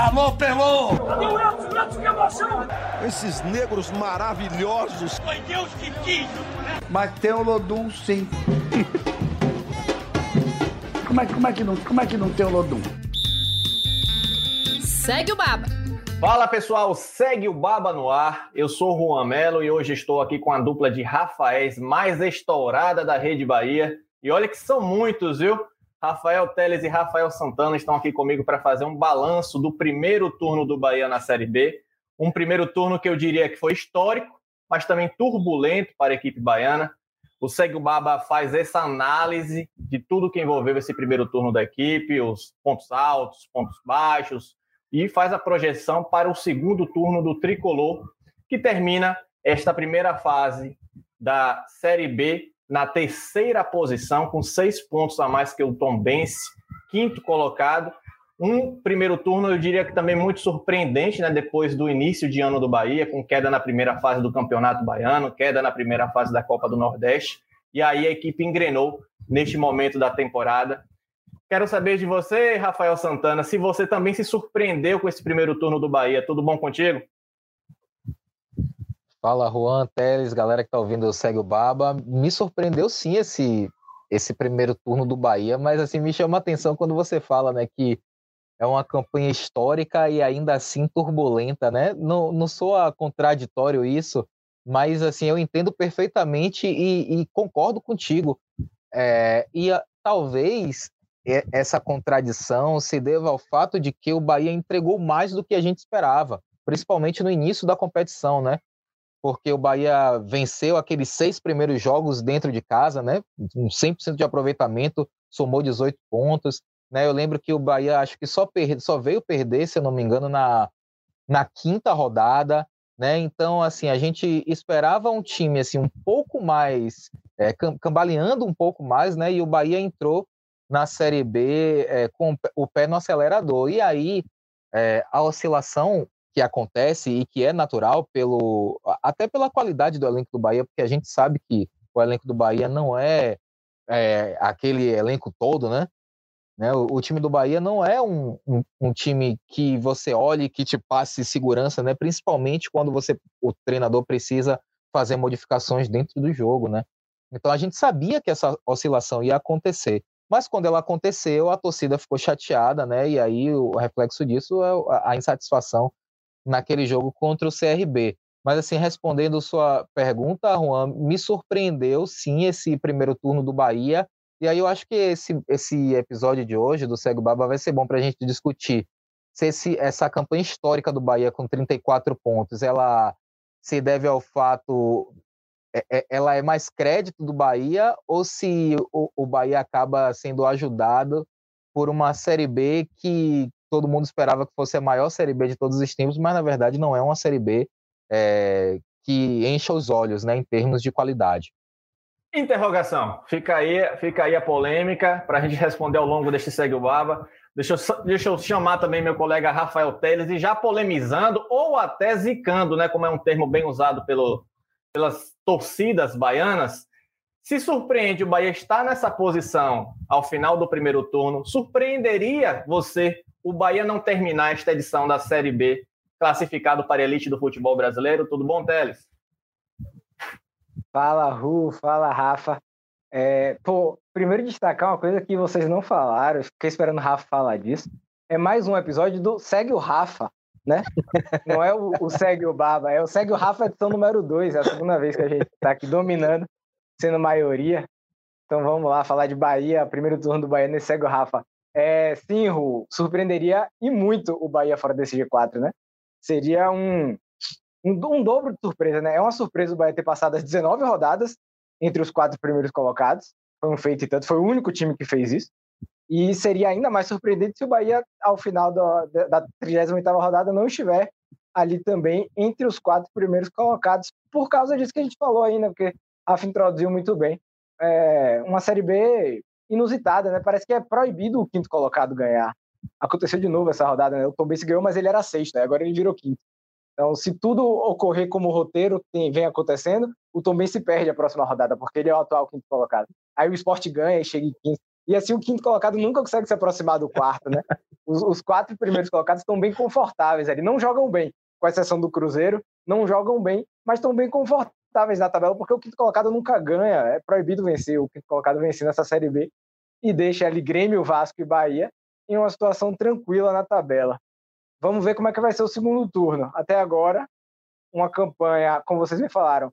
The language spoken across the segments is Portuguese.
Alô, Pelô! que emoção! Esses negros maravilhosos. Foi Deus que quis, né? Mas tem o Lodum, sim. como, é, como, é que não, como é que não tem o Lodum? Segue o Baba. Fala pessoal, segue o Baba no ar. Eu sou Juan Melo e hoje estou aqui com a dupla de Rafaéis mais estourada da Rede Bahia. E olha que são muitos, viu? Rafael Teles e Rafael Santana estão aqui comigo para fazer um balanço do primeiro turno do Bahia na Série B. Um primeiro turno que eu diria que foi histórico, mas também turbulento para a equipe baiana. O Segue Baba faz essa análise de tudo que envolveu esse primeiro turno da equipe, os pontos altos, pontos baixos, e faz a projeção para o segundo turno do Tricolor, que termina esta primeira fase da Série B na terceira posição, com seis pontos a mais que o Tom Bense, quinto colocado. Um primeiro turno, eu diria que também muito surpreendente, né? Depois do início de ano do Bahia, com queda na primeira fase do Campeonato Baiano, queda na primeira fase da Copa do Nordeste. E aí a equipe engrenou neste momento da temporada. Quero saber de você, Rafael Santana, se você também se surpreendeu com esse primeiro turno do Bahia. Tudo bom contigo? Fala, Juan, Teles, galera que tá ouvindo Segue o Baba. Me surpreendeu sim esse, esse primeiro turno do Bahia, mas assim, me chama a atenção quando você fala, né, que é uma campanha histórica e ainda assim turbulenta, né? Não, não soa contraditório isso, mas assim, eu entendo perfeitamente e, e concordo contigo. É, e a, talvez essa contradição se deva ao fato de que o Bahia entregou mais do que a gente esperava, principalmente no início da competição, né? Porque o Bahia venceu aqueles seis primeiros jogos dentro de casa, né? Um 100% de aproveitamento, somou 18 pontos. Né? Eu lembro que o Bahia acho que só, perde, só veio perder, se eu não me engano, na, na quinta rodada. Né? Então, assim, a gente esperava um time assim um pouco mais é, cambaleando um pouco mais, né? E o Bahia entrou na Série B é, com o pé no acelerador. E aí é, a oscilação que acontece e que é natural pelo até pela qualidade do elenco do Bahia, porque a gente sabe que o elenco do Bahia não é, é aquele elenco todo, né? né? O, o, time do Bahia não é um, um, um, time que você olhe que te passe segurança, né? Principalmente quando você o treinador precisa fazer modificações dentro do jogo, né? Então a gente sabia que essa oscilação ia acontecer. Mas quando ela aconteceu, a torcida ficou chateada, né? E aí o reflexo disso é a insatisfação naquele jogo contra o CRB. Mas, assim, respondendo sua pergunta, Juan, me surpreendeu sim esse primeiro turno do Bahia. E aí eu acho que esse, esse episódio de hoje do Cego Baba vai ser bom para a gente discutir se esse, essa campanha histórica do Bahia com 34 pontos, ela se deve ao fato, é, é, ela é mais crédito do Bahia ou se o, o Bahia acaba sendo ajudado por uma Série B que, todo mundo esperava que fosse a maior Série B de todos os tempos, mas na verdade não é uma Série B é, que encha os olhos né, em termos de qualidade. Interrogação. Fica aí, fica aí a polêmica para a gente responder ao longo deste Segue o Baba. Deixa eu, deixa eu chamar também meu colega Rafael Teles e já polemizando ou até zicando, né, como é um termo bem usado pelo, pelas torcidas baianas. Se surpreende o Bahia estar nessa posição ao final do primeiro turno, surpreenderia você o Bahia não terminar esta edição da Série B classificado para a elite do futebol brasileiro. Tudo bom, Teles? Fala, Ru, fala, Rafa. É, pô, primeiro destacar uma coisa que vocês não falaram, fiquei esperando o Rafa falar disso. É mais um episódio do Segue o Rafa, né? Não é o, o Segue o Baba, é o Segue o Rafa edição número 2, é a segunda vez que a gente está aqui dominando, sendo maioria. Então vamos lá, falar de Bahia, primeiro turno do Bahia nesse Segue o Rafa. É, sim, Ru, surpreenderia e muito o Bahia fora desse G4, né? Seria um, um, um, dobro de surpresa, né? É uma surpresa o Bahia ter passado as 19 rodadas entre os quatro primeiros colocados. Foi um feito e tanto, foi o único time que fez isso. E seria ainda mais surpreendente se o Bahia, ao final da, da 38 rodada, não estiver ali também entre os quatro primeiros colocados, por causa disso que a gente falou aí, né? Porque a FIA introduziu muito bem. É, uma Série B inusitada, né? Parece que é proibido o quinto colocado ganhar. Aconteceu de novo essa rodada, né? O Tom Benz ganhou, mas ele era sexto, né? agora ele virou quinto. Então, se tudo ocorrer como o roteiro tem, vem acontecendo, o Tom Benz se perde a próxima rodada, porque ele é o atual quinto colocado. Aí o esporte ganha e chega em quinto. E assim o quinto colocado nunca consegue se aproximar do quarto, né? Os, os quatro primeiros colocados estão bem confortáveis ali, não jogam bem, com exceção do Cruzeiro, não jogam bem, mas estão bem confortáveis na tabela, porque o quinto colocado nunca ganha, é proibido vencer o quinto colocado vencer nessa Série B, e deixa ali Grêmio, Vasco e Bahia em uma situação tranquila na tabela. Vamos ver como é que vai ser o segundo turno. Até agora, uma campanha, como vocês me falaram,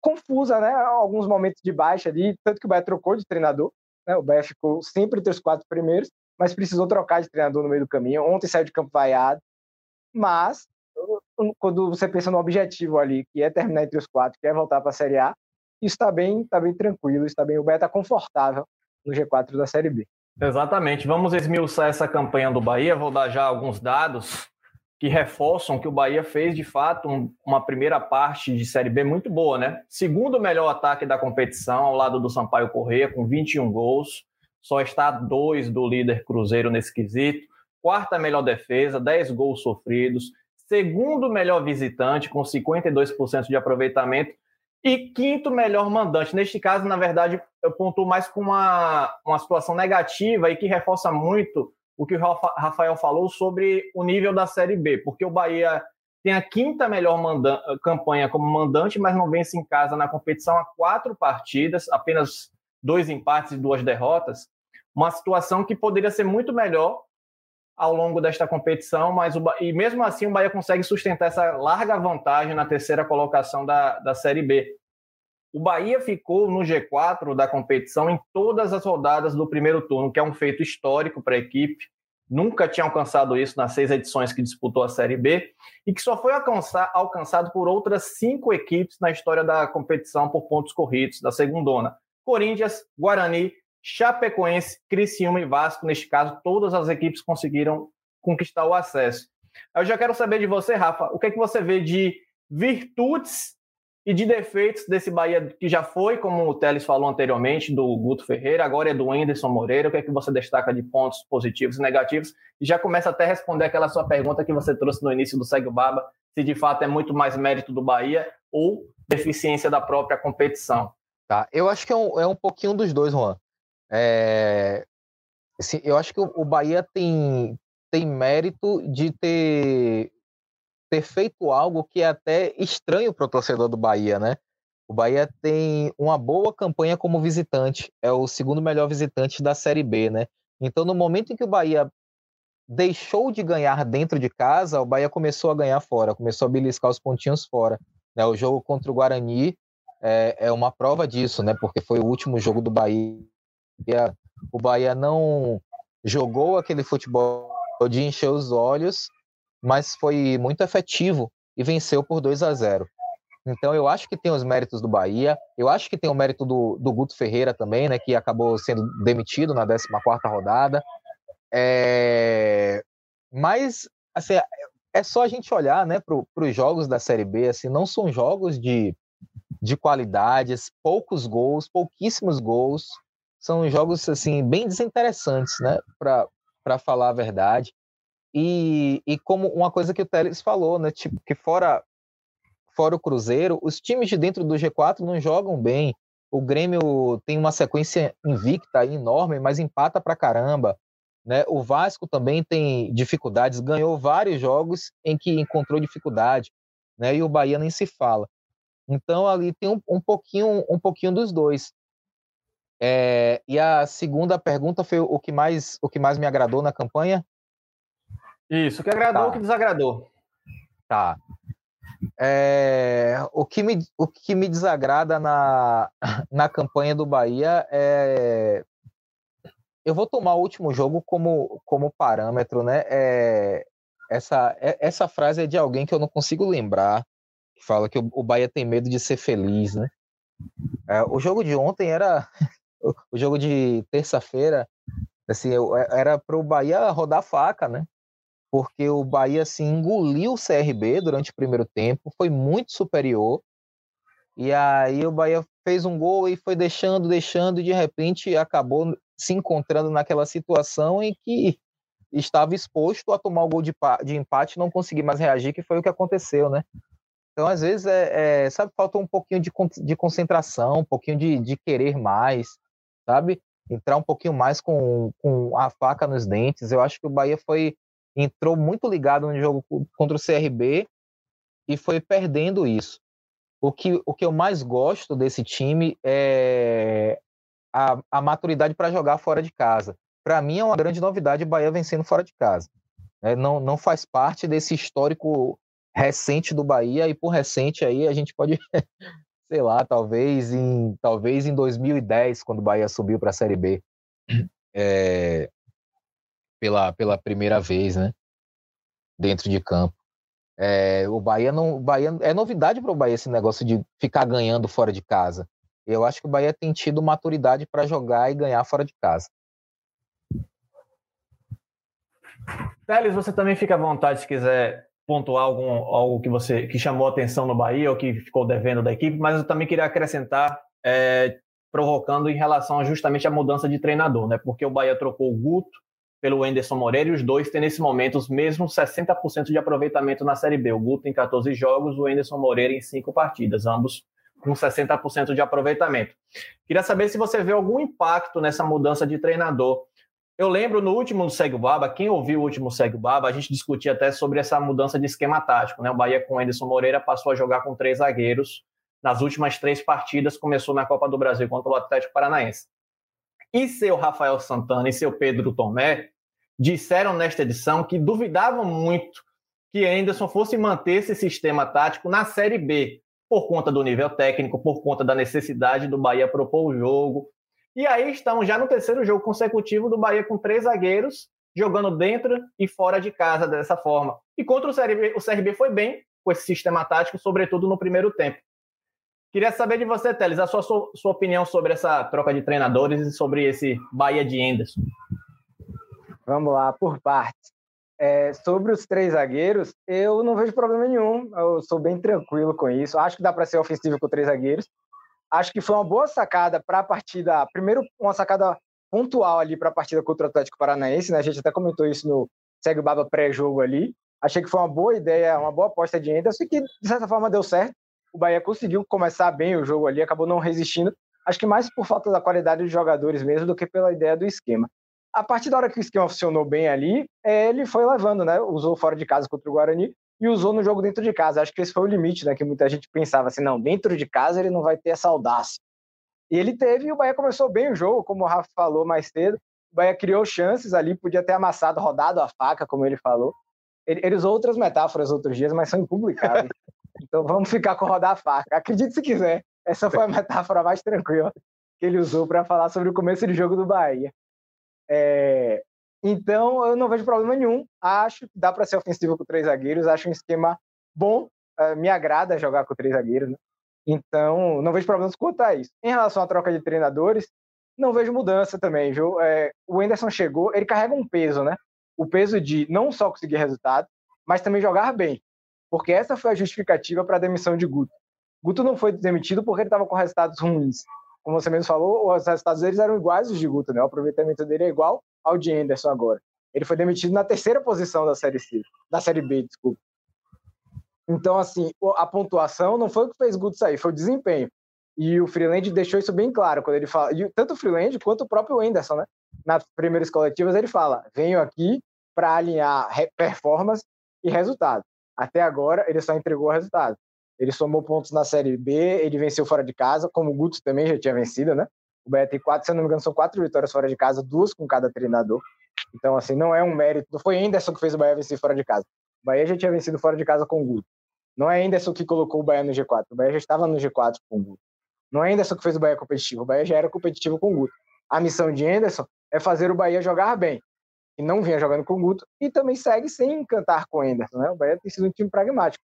confusa, né? Alguns momentos de baixa ali, tanto que o Bahia trocou de treinador, né? O Bahia ficou sempre entre os quatro primeiros, mas precisou trocar de treinador no meio do caminho. Ontem saiu de campo vaiado, mas quando você pensa no objetivo ali, que é terminar entre os quatro, que é voltar para a Série A, isso está bem, tá bem tranquilo, está bem, o Bahia está confortável no G4 da Série B. Exatamente. Vamos esmiuçar essa campanha do Bahia. Vou dar já alguns dados que reforçam que o Bahia fez de fato um, uma primeira parte de Série B muito boa, né? Segundo melhor ataque da competição, ao lado do Sampaio Corrêa, com 21 gols, só está dois do líder Cruzeiro nesse quesito. Quarta melhor defesa, 10 gols sofridos. Segundo melhor visitante, com 52% de aproveitamento. E quinto melhor mandante. Neste caso, na verdade, eu pontuo mais com uma, uma situação negativa e que reforça muito o que o Rafael falou sobre o nível da Série B, porque o Bahia tem a quinta melhor campanha como mandante, mas não vence em casa na competição há quatro partidas, apenas dois empates e duas derrotas. Uma situação que poderia ser muito melhor ao longo desta competição, mas o, e mesmo assim o Bahia consegue sustentar essa larga vantagem na terceira colocação da, da Série B. O Bahia ficou no G4 da competição em todas as rodadas do primeiro turno, que é um feito histórico para a equipe. Nunca tinha alcançado isso nas seis edições que disputou a Série B e que só foi alcançado por outras cinco equipes na história da competição por pontos corridos, da segundona. Corinthians, Guarani, Chapecoense, Criciúma e Vasco. Neste caso, todas as equipes conseguiram conquistar o acesso. Eu já quero saber de você, Rafa, o que é que você vê de virtudes e de defeitos desse Bahia que já foi, como o Teles falou anteriormente, do Guto Ferreira, agora é do Anderson Moreira. O que é que você destaca de pontos positivos e negativos? E já começa até a responder aquela sua pergunta que você trouxe no início do Segue o Baba, se de fato é muito mais mérito do Bahia ou deficiência da própria competição. Tá, eu acho que é um, é um pouquinho dos dois, Juan. É, assim, eu acho que o, Bahia tem, tem mérito de ter ter feito algo que é até estranho para o torcedor do Bahia, né? O Bahia tem uma boa campanha como visitante, é o segundo melhor visitante da Série B, né? Então, no momento em que o Bahia deixou de ganhar dentro de casa, o Bahia começou a ganhar fora, começou a beliscar os pontinhos fora. Né? O jogo contra o Guarani é, é uma prova disso, né? Porque foi o último jogo do Bahia. O Bahia não jogou aquele futebol de encher os olhos mas foi muito efetivo e venceu por 2 a 0. Então eu acho que tem os méritos do Bahia, eu acho que tem o mérito do, do Guto Ferreira também, né, que acabou sendo demitido na 14ª rodada. É... Mas assim, é só a gente olhar né, para os jogos da Série B, assim, não são jogos de, de qualidades, poucos gols, pouquíssimos gols, são jogos assim bem desinteressantes, né, para falar a verdade. E, e como uma coisa que o Teles falou, né? Tipo, que fora, fora o Cruzeiro, os times de dentro do G4 não jogam bem. O Grêmio tem uma sequência invicta enorme, mas empata pra caramba. Né? O Vasco também tem dificuldades, ganhou vários jogos em que encontrou dificuldade, né? E o Bahia nem se fala. Então ali tem um, um pouquinho, um pouquinho dos dois. É, e a segunda pergunta foi o que mais, o que mais me agradou na campanha. Isso, o que agradou, tá. o que desagradou. Tá. É, o, que me, o que me desagrada na, na campanha do Bahia é. Eu vou tomar o último jogo como, como parâmetro, né? É, essa, é, essa frase é de alguém que eu não consigo lembrar, que fala que o, o Bahia tem medo de ser feliz, né? É, o jogo de ontem era. O jogo de terça-feira, assim, era para o Bahia rodar faca, né? porque o Bahia assim, engoliu o CRB durante o primeiro tempo, foi muito superior. E aí o Bahia fez um gol e foi deixando, deixando, e de repente acabou se encontrando naquela situação em que estava exposto a tomar o gol de, de empate não conseguir mais reagir, que foi o que aconteceu, né? Então, às vezes, é, é sabe, falta um pouquinho de, de concentração, um pouquinho de, de querer mais, sabe? entrar um pouquinho mais com, com a faca nos dentes. Eu acho que o Bahia foi entrou muito ligado no jogo contra o CRB e foi perdendo isso. O que, o que eu mais gosto desse time é a, a maturidade para jogar fora de casa. Para mim é uma grande novidade o Bahia vencendo fora de casa. É, não, não faz parte desse histórico recente do Bahia, e por recente aí a gente pode, sei lá, talvez em, talvez em 2010, quando o Bahia subiu para a Série B, é, pela, pela primeira vez, né? Dentro de campo. É, o Bahia não. O Bahia, é novidade para o Bahia esse negócio de ficar ganhando fora de casa. Eu acho que o Bahia tem tido maturidade para jogar e ganhar fora de casa. Teles, você também fica à vontade se quiser pontuar algum, algo que você que chamou atenção no Bahia ou que ficou devendo da equipe, mas eu também queria acrescentar, é, provocando em relação justamente à mudança de treinador, né? Porque o Bahia trocou o Guto pelo Enderson Moreira e os dois têm nesse momento os mesmos 60% de aproveitamento na Série B. O Guto em 14 jogos, o Enderson Moreira em 5 partidas, ambos com 60% de aproveitamento. Queria saber se você vê algum impacto nessa mudança de treinador eu lembro no último Segue o Baba, quem ouviu o último Segue o Baba, a gente discutia até sobre essa mudança de esquema tático. Né? O Bahia com o Anderson Moreira passou a jogar com três zagueiros nas últimas três partidas, começou na Copa do Brasil contra o Atlético Paranaense. E seu Rafael Santana e seu Pedro Tomé disseram nesta edição que duvidavam muito que Anderson fosse manter esse sistema tático na Série B, por conta do nível técnico, por conta da necessidade do Bahia propor o jogo, e aí estamos já no terceiro jogo consecutivo do Bahia com três zagueiros jogando dentro e fora de casa dessa forma. E contra o CRB, o CRB foi bem com esse sistema tático, sobretudo no primeiro tempo. Queria saber de você, Teles, a sua, sua opinião sobre essa troca de treinadores e sobre esse Bahia de Enderson. Vamos lá, por partes. É, sobre os três zagueiros, eu não vejo problema nenhum. Eu sou bem tranquilo com isso. Acho que dá para ser ofensivo com três zagueiros. Acho que foi uma boa sacada para a partida. Primeiro, uma sacada pontual ali para a partida contra o Atlético Paranaense, né? A gente até comentou isso no Segue o Baba pré-jogo ali. Achei que foi uma boa ideia, uma boa aposta de Anderson, que de certa forma deu certo. O Bahia conseguiu começar bem o jogo ali, acabou não resistindo. Acho que mais por falta da qualidade dos jogadores mesmo do que pela ideia do esquema. A partir da hora que o esquema funcionou bem ali, ele foi levando, né? Usou fora de casa contra o Guarani e usou no jogo dentro de casa. Acho que esse foi o limite, né? Que muita gente pensava assim, não, dentro de casa ele não vai ter essa audácia. E ele teve, e o Bahia começou bem o jogo, como o Rafa falou mais cedo. O Bahia criou chances ali, podia ter amassado, rodado a faca, como ele falou. Ele, ele usou outras metáforas outros dias, mas são impublicáveis. então vamos ficar com rodar a faca. Acredite se quiser. Essa foi a metáfora mais tranquila que ele usou para falar sobre o começo de jogo do Bahia. É, então, eu não vejo problema nenhum. Acho que dá para ser ofensivo com três zagueiros. Acho um esquema bom. Uh, me agrada jogar com três zagueiros. Né? Então, não vejo problemas quanto a isso. Em relação à troca de treinadores, não vejo mudança também, viu? É, o Enderson chegou, ele carrega um peso, né? O peso de não só conseguir resultado, mas também jogar bem. Porque essa foi a justificativa para a demissão de Guto. Guto não foi demitido porque ele estava com resultados ruins. Como você mesmo falou, os resultados deles eram iguais aos de Guto, né? O aproveitamento dele é igual ao de Anderson agora. Ele foi demitido na terceira posição da Série C, da Série B, desculpa. Então, assim, a pontuação não foi o que fez Guto sair, foi o desempenho. E o Freeland deixou isso bem claro quando ele fala, e tanto o Freeland quanto o próprio Anderson, né? Nas primeiras coletivas ele fala: venho aqui para alinhar performance e resultado. Até agora ele só entregou resultado. Ele somou pontos na Série B, ele venceu fora de casa, como o Guto também já tinha vencido, né? O Bahia tem quatro, se eu não me engano, são quatro vitórias fora de casa, duas com cada treinador. Então, assim, não é um mérito. Não foi Anderson que fez o Bahia vencer fora de casa. O Bahia já tinha vencido fora de casa com o Guto. Não é Anderson que colocou o Bahia no G4. O Bahia já estava no G4 com o Guto. Não é Anderson que fez o Bahia competitivo. O Bahia já era competitivo com o Guto. A missão de Anderson é fazer o Bahia jogar bem. E não vinha jogando com o Guto. E também segue sem encantar com o Anderson. Né? O Bahia tem sido um time pragmático.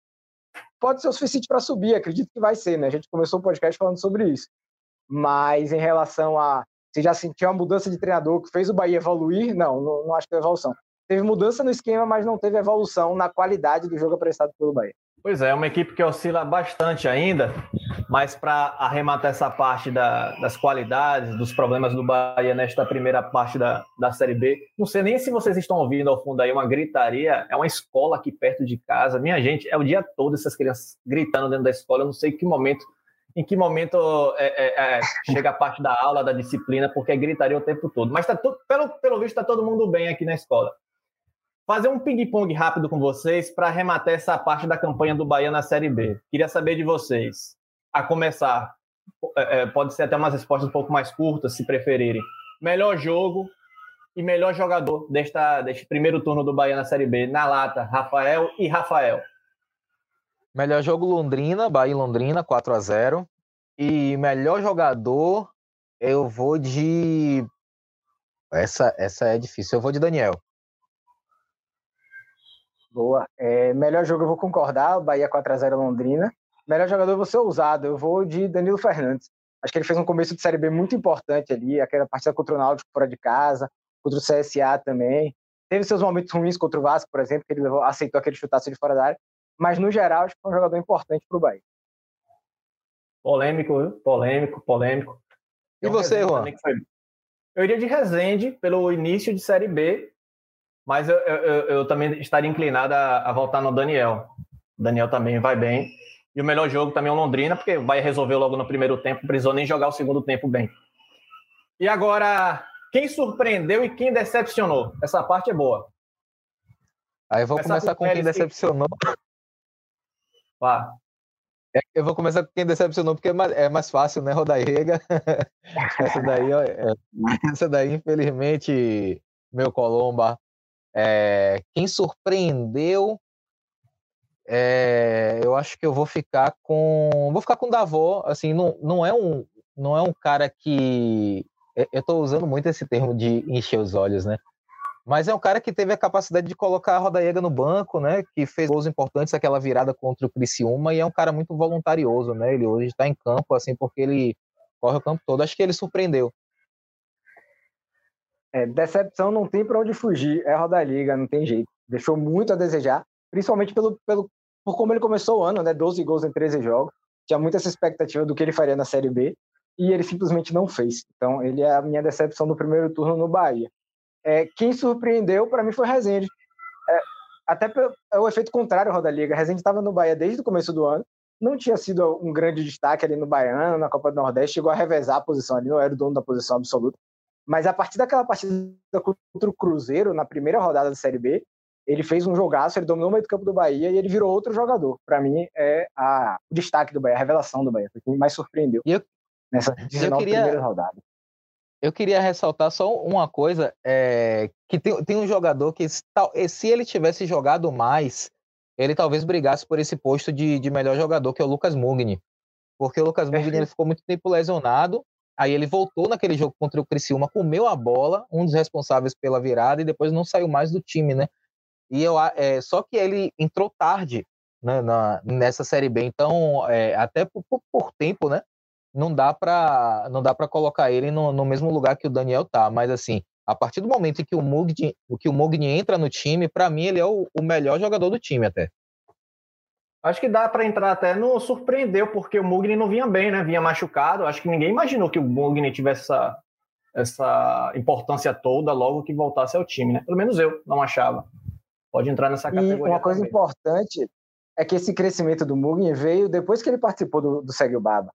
Pode ser o suficiente para subir, acredito que vai ser. Né? A gente começou o podcast falando sobre isso. Mas em relação a você já sentiu uma mudança de treinador que fez o Bahia evoluir? Não, não, não acho que teve evolução. Teve mudança no esquema, mas não teve evolução na qualidade do jogo apresentado pelo Bahia. Pois é, é uma equipe que oscila bastante ainda, mas para arrematar essa parte da, das qualidades, dos problemas do Bahia nesta primeira parte da, da Série B, não sei nem se vocês estão ouvindo ao fundo aí uma gritaria, é uma escola aqui perto de casa. Minha gente, é o dia todo essas crianças gritando dentro da escola, eu não sei que momento em que momento é, é, é, chega a parte da aula, da disciplina, porque gritaria o tempo todo. Mas tá pelo, pelo visto está todo mundo bem aqui na escola. Fazer um ping-pong rápido com vocês para arrematar essa parte da campanha do Bahia na Série B. Queria saber de vocês, a começar, é, é, pode ser até umas respostas um pouco mais curtas, se preferirem. Melhor jogo e melhor jogador desta, deste primeiro turno do Bahia na Série B, na lata, Rafael e Rafael. Melhor jogo Londrina, Bahia Londrina, 4 a 0 E melhor jogador, eu vou de. Essa, essa é difícil. Eu vou de Daniel. Boa. É, melhor jogo eu vou concordar, Bahia 4x0 Londrina. Melhor jogador eu vou ser ousado, eu vou de Danilo Fernandes. Acho que ele fez um começo de Série B muito importante ali, aquela partida contra o Náutico fora de casa, contra o CSA também. Teve seus momentos ruins contra o Vasco, por exemplo, que ele levou, aceitou aquele chutaço de fora da área, mas no geral acho que foi um jogador importante para o Bahia. Polêmico, viu? polêmico, polêmico. E você, Juan? Eu iria de Resende pelo início de Série B, mas eu, eu, eu também estaria inclinado a, a, voltar no Daniel. O Daniel também vai bem. E o melhor jogo também é o Londrina, porque vai resolver logo no primeiro tempo, não precisou nem jogar o segundo tempo bem. E agora, quem surpreendeu e quem decepcionou? Essa parte é boa. Aí eu vou começar com quem decepcionou. Vá. É, eu vou começar com quem decepcionou, porque é mais, é mais fácil, né, Rodaiega? essa daí, é, essa daí, infelizmente, meu Colomba. É, quem surpreendeu, é, eu acho que eu vou ficar com, vou ficar com o Davó. Assim, não, não é um, não é um cara que eu estou usando muito esse termo de encher os olhos, né? Mas é um cara que teve a capacidade de colocar a Rodaiega no banco, né? Que fez gols importantes, aquela virada contra o Criciúma, e é um cara muito voluntarioso, né? Ele hoje está em campo, assim, porque ele corre o campo todo. Acho que ele surpreendeu. É, decepção não tem para onde fugir, é a Rodaliga, não tem jeito. Deixou muito a desejar, principalmente pelo, pelo, por como ele começou o ano, né? 12 gols em 13 jogos. Tinha muita essa expectativa do que ele faria na Série B, e ele simplesmente não fez. Então, ele é a minha decepção do primeiro turno no Bahia. É, quem surpreendeu para mim foi Rezende. É, até pelo, é o efeito contrário da Liga. Rezende estava no Bahia desde o começo do ano, não tinha sido um grande destaque ali no Baiano, na Copa do Nordeste, chegou a revezar a posição ali, não era o dono da posição absoluta. Mas a partir daquela partida contra o Cruzeiro, na primeira rodada da Série B, ele fez um jogaço, ele dominou o meio do campo do Bahia e ele virou outro jogador. Para mim, é a, o destaque do Bahia, a revelação do Bahia, foi quem mais surpreendeu e eu, nessa 19 eu queria, primeiras rodadas eu queria ressaltar só uma coisa, é, que tem, tem um jogador que, se ele tivesse jogado mais, ele talvez brigasse por esse posto de, de melhor jogador, que é o Lucas Mugni. Porque o Lucas Mugni ele ficou muito tempo lesionado, aí ele voltou naquele jogo contra o Criciúma, comeu a bola, um dos responsáveis pela virada, e depois não saiu mais do time, né? E eu, é, só que ele entrou tarde né, na, nessa Série B, então, é, até por, por, por tempo, né? Não dá para não dá para colocar ele no, no, mesmo lugar que o Daniel tá, mas assim, a partir do momento em que o Mugni, que o Mugni entra no time, para mim ele é o, o, melhor jogador do time até. Acho que dá para entrar até no surpreendeu porque o Mugni não vinha bem, né? Vinha machucado. Acho que ninguém imaginou que o Mugni tivesse essa essa importância toda logo que voltasse ao time, né? Pelo menos eu não achava. Pode entrar nessa categoria. E uma coisa também. importante é que esse crescimento do Mugni veio depois que ele participou do, do Segue o Baba.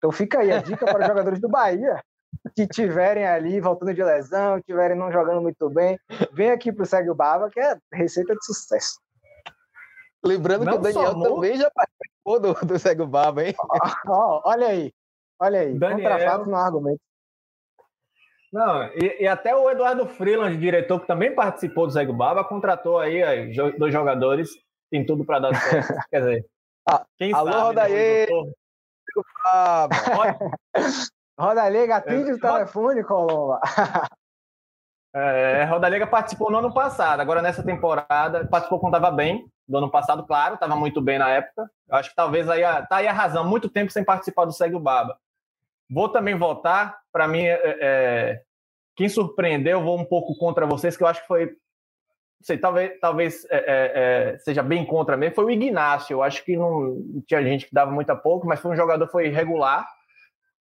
Então fica aí a dica para os jogadores do Bahia que tiverem ali voltando de lesão, tiverem não jogando muito bem, vem aqui para o Segue o Baba, que é receita de sucesso. Lembrando não que o Daniel somou... também já participou do, do Segue o Baba, hein? Oh, olha aí, olha aí, Daniel... contra fatos no argumento. Não, e, e, até o Eduardo Freeland, diretor, que também participou do Segue o Baba, contratou aí, aí dois jogadores, tem tudo para dar certo. Quer dizer, ah, quem alô, sabe, Rodaí! Né, Roda Liga, atende é, o telefone, Colomba. É, Roda Liga participou no ano passado, agora nessa temporada, participou quando estava bem, do ano passado, claro, estava muito bem na época. Eu acho que talvez aí, tá aí a razão, muito tempo sem participar do Segue o Baba. Vou também votar, para mim, é, é, quem surpreendeu, vou um pouco contra vocês, que eu acho que foi sei, talvez, talvez é, é, é, seja bem contra mesmo, foi o Ignacio. Eu acho que não tinha gente que dava muito a pouco, mas foi um jogador foi regular,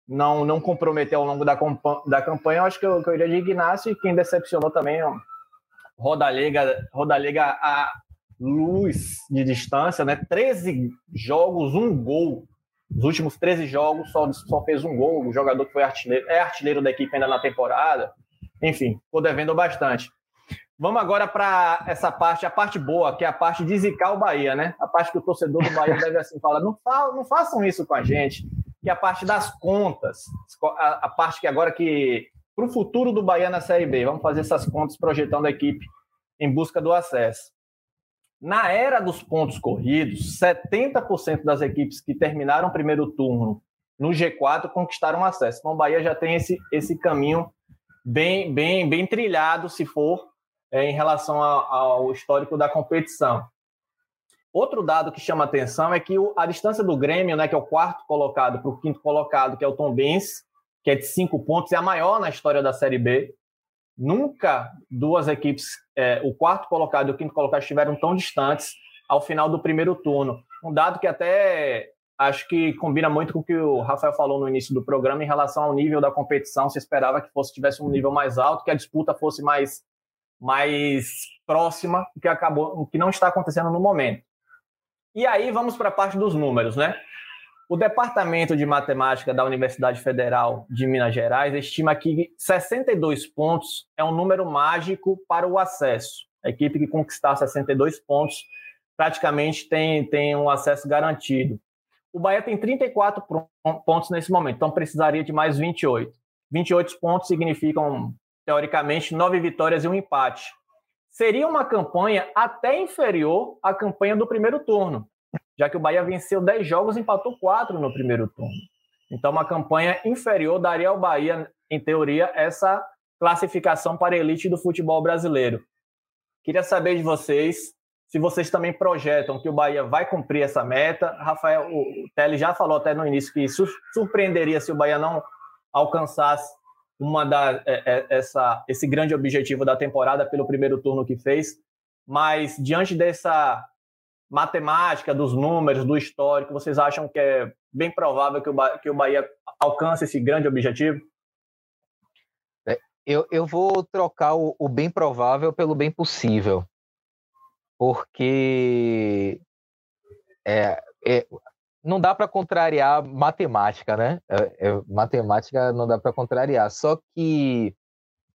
não não comprometeu ao longo da, da campanha. Eu acho que eu, que eu iria de Ignacio e quem decepcionou também ó, Rodalega, Rodalega a luz de distância, né? 13 jogos, um gol. Nos últimos 13 jogos, só, só fez um gol. O jogador que foi artilheiro, é artilheiro da equipe ainda na temporada. Enfim, ficou devendo bastante. Vamos agora para essa parte, a parte boa, que é a parte de zicar o Bahia, né? A parte que o torcedor do Bahia deve assim falar: não, fa não façam isso com a gente, que é a parte das contas, a, a parte que agora que para o futuro do Bahia na Série B, vamos fazer essas contas projetando a equipe em busca do acesso. Na era dos pontos corridos, 70% das equipes que terminaram o primeiro turno no G4 conquistaram acesso. Então, o Bahia já tem esse, esse caminho bem, bem, bem trilhado, se for, é, em relação ao, ao histórico da competição. Outro dado que chama atenção é que o, a distância do Grêmio, né, que é o quarto colocado, para o quinto colocado, que é o Tom Benz, que é de cinco pontos, é a maior na história da Série B. Nunca duas equipes, é, o quarto colocado e o quinto colocado, estiveram tão distantes ao final do primeiro turno. Um dado que até acho que combina muito com o que o Rafael falou no início do programa em relação ao nível da competição. Se esperava que fosse tivesse um nível mais alto, que a disputa fosse mais, mais próxima, o que acabou, que não está acontecendo no momento. E aí vamos para a parte dos números, né? O Departamento de Matemática da Universidade Federal de Minas Gerais estima que 62 pontos é um número mágico para o acesso. A equipe que conquistar 62 pontos praticamente tem, tem um acesso garantido. O Bahia tem 34 pontos nesse momento, então precisaria de mais 28. 28 pontos significam, teoricamente, nove vitórias e um empate. Seria uma campanha até inferior à campanha do primeiro turno já que o Bahia venceu 10 jogos e empatou 4 no primeiro turno. Então, uma campanha inferior daria ao Bahia, em teoria, essa classificação para a elite do futebol brasileiro. Queria saber de vocês se vocês também projetam que o Bahia vai cumprir essa meta. Rafael, o Tele já falou até no início que surpreenderia se o Bahia não alcançasse uma da, é, é, essa, esse grande objetivo da temporada pelo primeiro turno que fez. Mas diante dessa matemática, dos números, do histórico, vocês acham que é bem provável que o, que o Bahia alcance esse grande objetivo? É, eu, eu vou trocar o, o bem provável pelo bem possível. Porque é, é, não dá para contrariar matemática, né? É, é matemática não dá para contrariar. Só que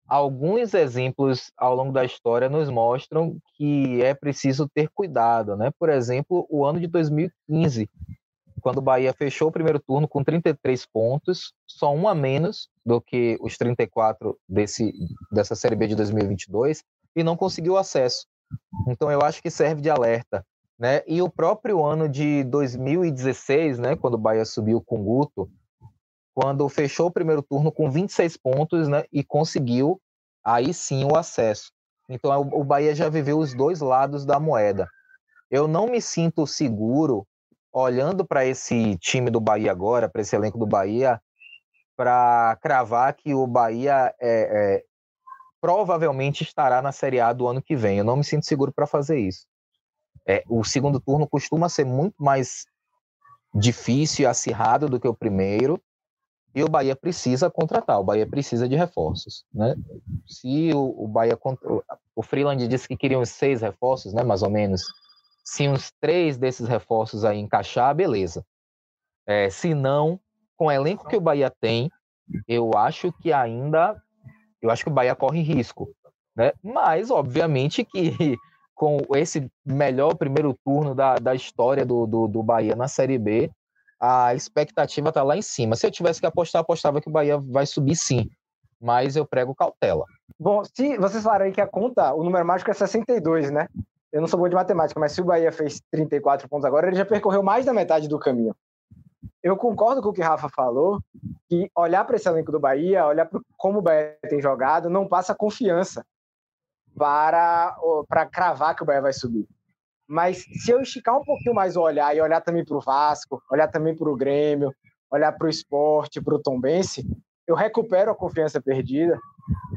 alguns exemplos ao longo da história nos mostram que é preciso ter cuidado, né? Por exemplo, o ano de 2015, quando o Bahia fechou o primeiro turno com 33 pontos, só um a menos do que os 34 desse, dessa Série B de 2022, e não conseguiu acesso. Então eu acho que serve de alerta. Né? E o próprio ano de 2016, né, quando o Bahia subiu com o Guto, quando fechou o primeiro turno com 26 pontos né, e conseguiu aí sim o acesso. Então o Bahia já viveu os dois lados da moeda. Eu não me sinto seguro olhando para esse time do Bahia agora, para esse elenco do Bahia, para cravar que o Bahia é, é, provavelmente estará na Série A do ano que vem. Eu não me sinto seguro para fazer isso. É, o segundo turno costuma ser muito mais difícil e acirrado do que o primeiro, e o Bahia precisa contratar, o Bahia precisa de reforços, né? Se o, o Bahia, o Freeland disse que queriam seis reforços, né, mais ou menos. Se uns três desses reforços aí encaixar, beleza. É, se não, com o elenco que o Bahia tem, eu acho que ainda, eu acho que o Bahia corre risco, né? Mas obviamente que com esse melhor primeiro turno da, da história do, do, do Bahia na Série B, a expectativa está lá em cima. Se eu tivesse que apostar, apostava que o Bahia vai subir sim, mas eu prego cautela. Bom, se vocês falaram aí que a conta, o número mágico é 62, né? Eu não sou bom de matemática, mas se o Bahia fez 34 pontos agora, ele já percorreu mais da metade do caminho. Eu concordo com o que o Rafa falou, que olhar para esse elenco do Bahia, olhar para como o Bahia tem jogado, não passa confiança para, para cravar que o Bahia vai subir. Mas se eu esticar um pouquinho mais o olhar e olhar também para o Vasco, olhar também para o Grêmio, olhar para o esporte, para o Tombense, eu recupero a confiança perdida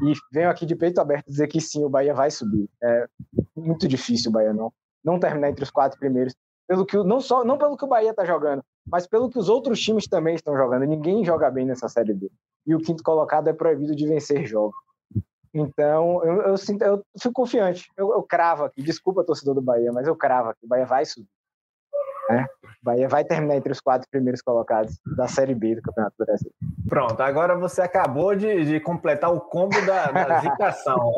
e venho aqui de peito aberto dizer que sim, o Bahia vai subir. É muito difícil o Bahia não, não terminar entre os quatro primeiros. Pelo que não só não pelo que o Bahia está jogando, mas pelo que os outros times também estão jogando. Ninguém joga bem nessa série B. E o quinto colocado é proibido de vencer jogos. Então, eu, eu, sinto, eu fico confiante. Eu, eu cravo aqui. Desculpa, torcedor do Bahia, mas eu cravo aqui. O Bahia vai subir. Né? Bahia vai terminar entre os quatro primeiros colocados da Série B do Campeonato Brasileiro. Pronto, agora você acabou de, de completar o combo da, da zicação.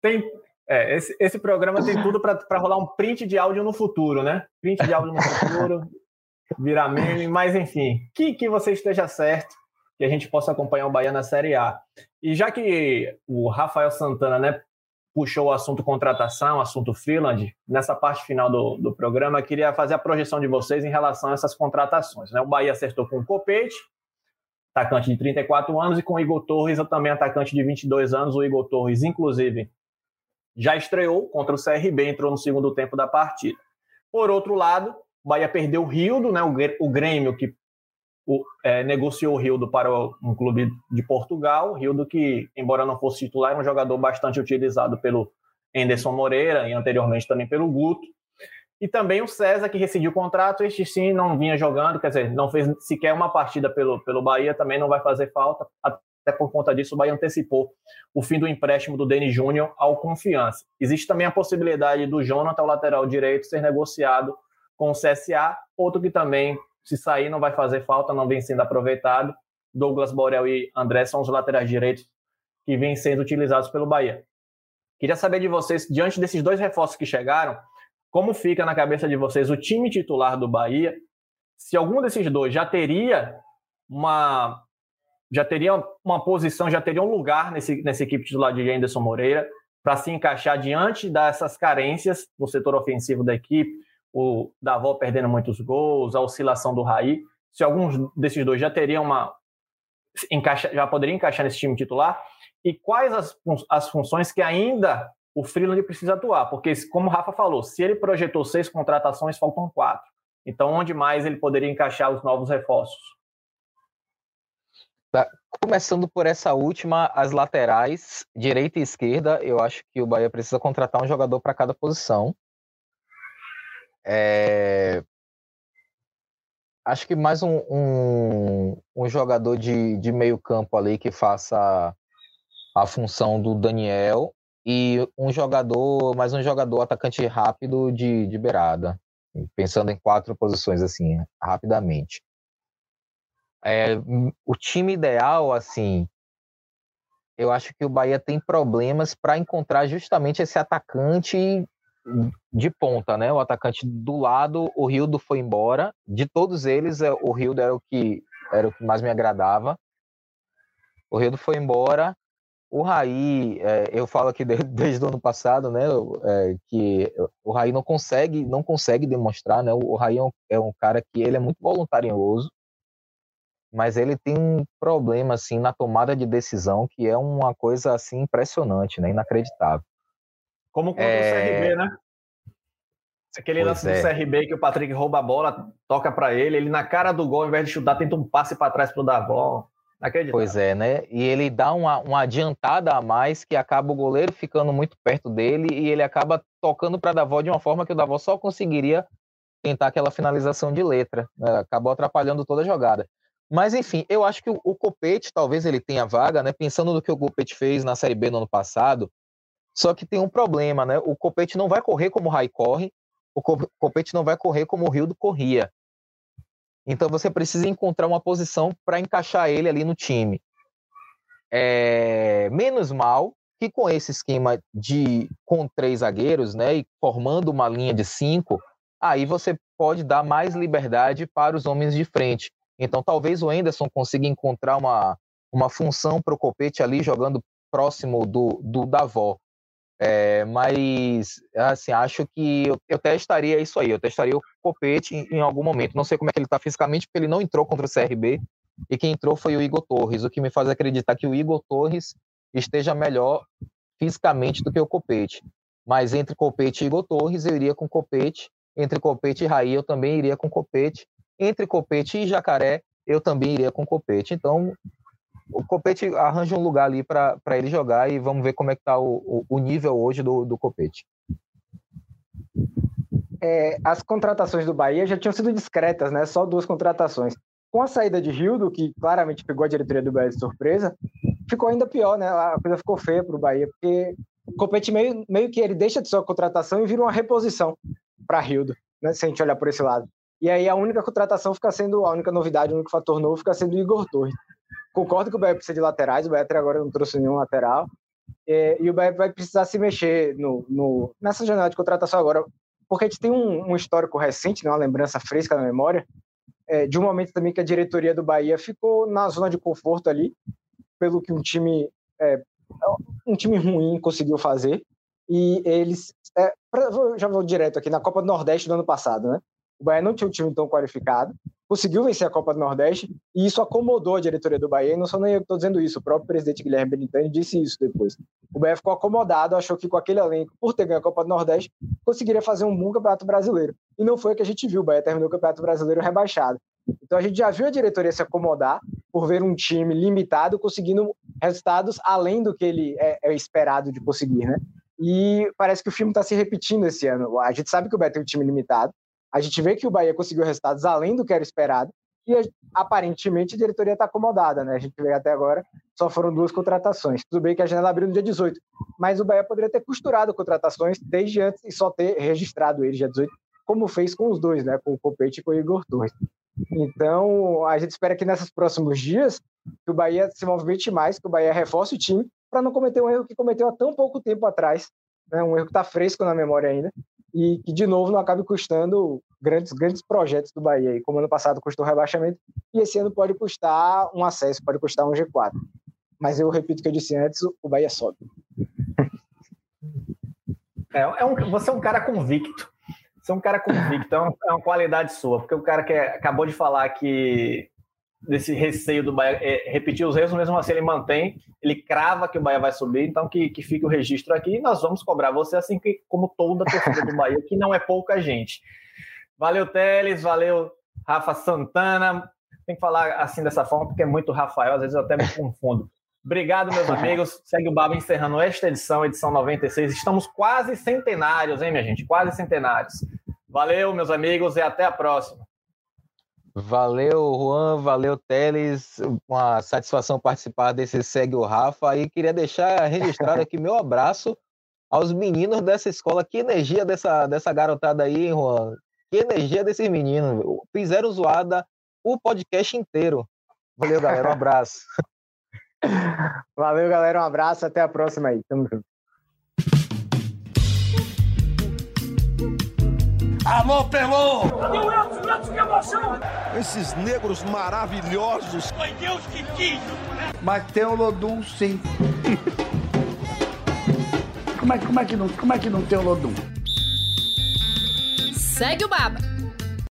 Tem, é, esse, esse programa tem tudo para rolar um print de áudio no futuro, né? Print de áudio no futuro, virar meme, mas enfim, que, que você esteja certo, que a gente possa acompanhar o Bahia na Série A. E já que o Rafael Santana, né, puxou o assunto contratação, assunto Freeland, nessa parte final do, do programa, queria fazer a projeção de vocês em relação a essas contratações. Né? O Bahia acertou com o Copete, atacante de 34 anos, e com o Igor Torres, também atacante de 22 anos. O Igor Torres, inclusive, já estreou contra o CRB, entrou no segundo tempo da partida. Por outro lado, o Bahia perdeu o Rildo, né, o Grêmio, que o, é, negociou o Rildo para um clube de Portugal. Rildo, que, embora não fosse titular, é um jogador bastante utilizado pelo Anderson Moreira e anteriormente também pelo Guto. E também o César, que rescindiu o contrato, este sim não vinha jogando, quer dizer, não fez sequer uma partida pelo, pelo Bahia, também não vai fazer falta, até por conta disso o Bahia antecipou o fim do empréstimo do Denis Júnior ao Confiança. Existe também a possibilidade do Jonathan, o lateral direito, ser negociado com o CSA, outro que também se sair, não vai fazer falta, não vem sendo aproveitado. Douglas Borel e André são os laterais direitos que vêm sendo utilizados pelo Bahia. Queria saber de vocês, diante desses dois reforços que chegaram, como fica na cabeça de vocês o time titular do Bahia? Se algum desses dois já teria uma já teria uma posição, já teria um lugar nesse, nessa equipe titular de Anderson Moreira para se encaixar diante dessas carências no setor ofensivo da equipe, o Davó perdendo muitos gols, a oscilação do Raí. Se alguns desses dois já teriam uma. Encaixa, já poderiam encaixar nesse time titular? E quais as, as funções que ainda o Freeland precisa atuar? Porque, como o Rafa falou, se ele projetou seis contratações, faltam quatro. Então, onde mais ele poderia encaixar os novos reforços? Tá. Começando por essa última, as laterais, direita e esquerda, eu acho que o Bahia precisa contratar um jogador para cada posição. É... Acho que mais um, um, um, jogador de, de meio campo ali que faça a função do Daniel e um jogador, mais um jogador atacante rápido de, de beirada, pensando em quatro posições assim, rapidamente. É, o time ideal, assim, eu acho que o Bahia tem problemas para encontrar justamente esse atacante de ponta, né? O atacante do lado, o Rildo foi embora. De todos eles, é, o Rildo era o que era o que mais me agradava. O Rildo foi embora. O Raí, é, eu falo aqui desde o ano passado, né? É, que o Raí não consegue, não consegue demonstrar, né? O Raí é um, é um cara que ele é muito voluntarioso, mas ele tem um problema assim na tomada de decisão que é uma coisa assim impressionante, né? Inacreditável. Como contra é... o CRB, né? Aquele pois lance é. do CRB que o Patrick rouba a bola, toca para ele, ele na cara do gol, ao invés de chutar, tenta um passe para trás pro Davó. Pois é, né? E ele dá uma, uma adiantada a mais que acaba o goleiro ficando muito perto dele e ele acaba tocando para Davó de uma forma que o Davó só conseguiria tentar aquela finalização de letra. Né? Acabou atrapalhando toda a jogada. Mas enfim, eu acho que o, o Copete talvez ele tenha vaga, né? Pensando no que o Copete fez na Série B no ano passado, só que tem um problema, né? O Copete não vai correr como o Rai corre, o Copete não vai correr como o Rildo corria. Então você precisa encontrar uma posição para encaixar ele ali no time. É, menos mal que com esse esquema de com três zagueiros, né, e formando uma linha de cinco, aí você pode dar mais liberdade para os homens de frente. Então talvez o Enderson consiga encontrar uma, uma função para o Copete ali jogando próximo do, do Davó. É, mas, assim, acho que eu, eu, testaria isso aí. Eu testaria o Copete em, em, algum momento. Não sei como é que ele está fisicamente, porque ele não entrou contra o CRB. E quem entrou foi o Igor Torres, o que me faz acreditar que o Igor Torres esteja melhor fisicamente do que o Copete. Mas entre Copete e Igor Torres, eu iria com Copete. Entre Copete e Raí, eu também iria com Copete. Entre Copete e Jacaré, eu também iria com Copete. Então, o Copete arranja um lugar ali para ele jogar e vamos ver como é que está o, o, nível hoje do, do Copete. É, as contratações do Bahia já tinham sido discretas, né? Só duas contratações. Com a saída de Rildo, que claramente pegou a diretoria do Bahia de surpresa, ficou ainda pior, né? A coisa ficou feia para o Bahia, porque o Copete meio, meio que ele deixa de ser uma contratação e vira uma reposição para Rildo. né, se a gente olhar por esse lado. E aí a única contratação fica sendo, a única novidade, o único fator novo fica sendo Igor Torres. Concordo que o Bahia precisa de laterais, o Bahia até agora não trouxe nenhum lateral, é, e o Bahia vai precisar se mexer no, no, nessa janela de contratação agora, porque a gente tem um, um histórico recente, né, uma lembrança fresca na memória, é, de um momento também que a diretoria do Bahia ficou na zona de conforto ali, pelo que um time é, um time ruim conseguiu fazer e eles é, já vou direto aqui na Copa do Nordeste do ano passado, né? O Bahia não tinha um time tão qualificado, conseguiu vencer a Copa do Nordeste e isso acomodou a diretoria do Bahia. E não sou nem eu que estou dizendo isso, o próprio presidente Guilherme Benitani disse isso depois. O Bahia ficou acomodado, achou que com aquele elenco, por ter ganho a Copa do Nordeste, conseguiria fazer um bom campeonato brasileiro. E não foi o que a gente viu. O Bahia terminou o campeonato brasileiro rebaixado. Então a gente já viu a diretoria se acomodar por ver um time limitado conseguindo resultados além do que ele é, é esperado de conseguir, né? E parece que o filme está se repetindo esse ano. A gente sabe que o Bahia tem um time limitado, a gente vê que o Bahia conseguiu resultados além do que era esperado, e aparentemente a diretoria está acomodada, né? A gente vê até agora, só foram duas contratações. Tudo bem que a janela abriu no dia 18, mas o Bahia poderia ter costurado contratações desde antes e só ter registrado ele dia 18, como fez com os dois, né? Com o Copete e com o Igor Torres. Então, a gente espera que nesses próximos dias que o Bahia se movimente mais, que o Bahia reforce o time para não cometer um erro que cometeu há tão pouco tempo atrás, né? um erro que está fresco na memória ainda, e que, de novo, não acabe custando grandes, grandes projetos do Bahia. E como ano passado custou rebaixamento, e esse ano pode custar um acesso, pode custar um G4. Mas eu repito o que eu disse antes, o Bahia sobe. É, é um, você é um cara convicto. Você é um cara convicto, é uma, é uma qualidade sua, porque o cara que é, acabou de falar que desse receio do Bahia é, repetir os erros, mesmo assim ele mantém, ele crava que o Bahia vai subir, então que, que fique o registro aqui e nós vamos cobrar você, assim que, como toda a torcida do Bahia, que não é pouca gente. Valeu, Teles, valeu, Rafa Santana. Tem que falar assim dessa forma, porque é muito Rafael, às vezes eu até me confundo. Obrigado, meus amigos. Segue o Baba encerrando esta edição, edição 96. Estamos quase centenários, hein, minha gente? Quase centenários. Valeu, meus amigos, e até a próxima. Valeu, Juan, valeu, Teles. Uma satisfação participar desse Segue o Rafa. E queria deixar registrado aqui meu abraço aos meninos dessa escola. Que energia dessa, dessa garotada aí, Juan? Que energia desses meninos. Fizeram zoada o podcast inteiro. Valeu, galera. Um abraço. Valeu, galera. Um abraço. Até a próxima aí. Tamo junto. Alô, Pelô! Cadê o Elton? O Elton, que emoção! Esses negros maravilhosos. Foi Deus que quis, né? Mas tem o Lodum, sim. como, é, como, é que não, como é que não tem o Lodum? Segue o Baba.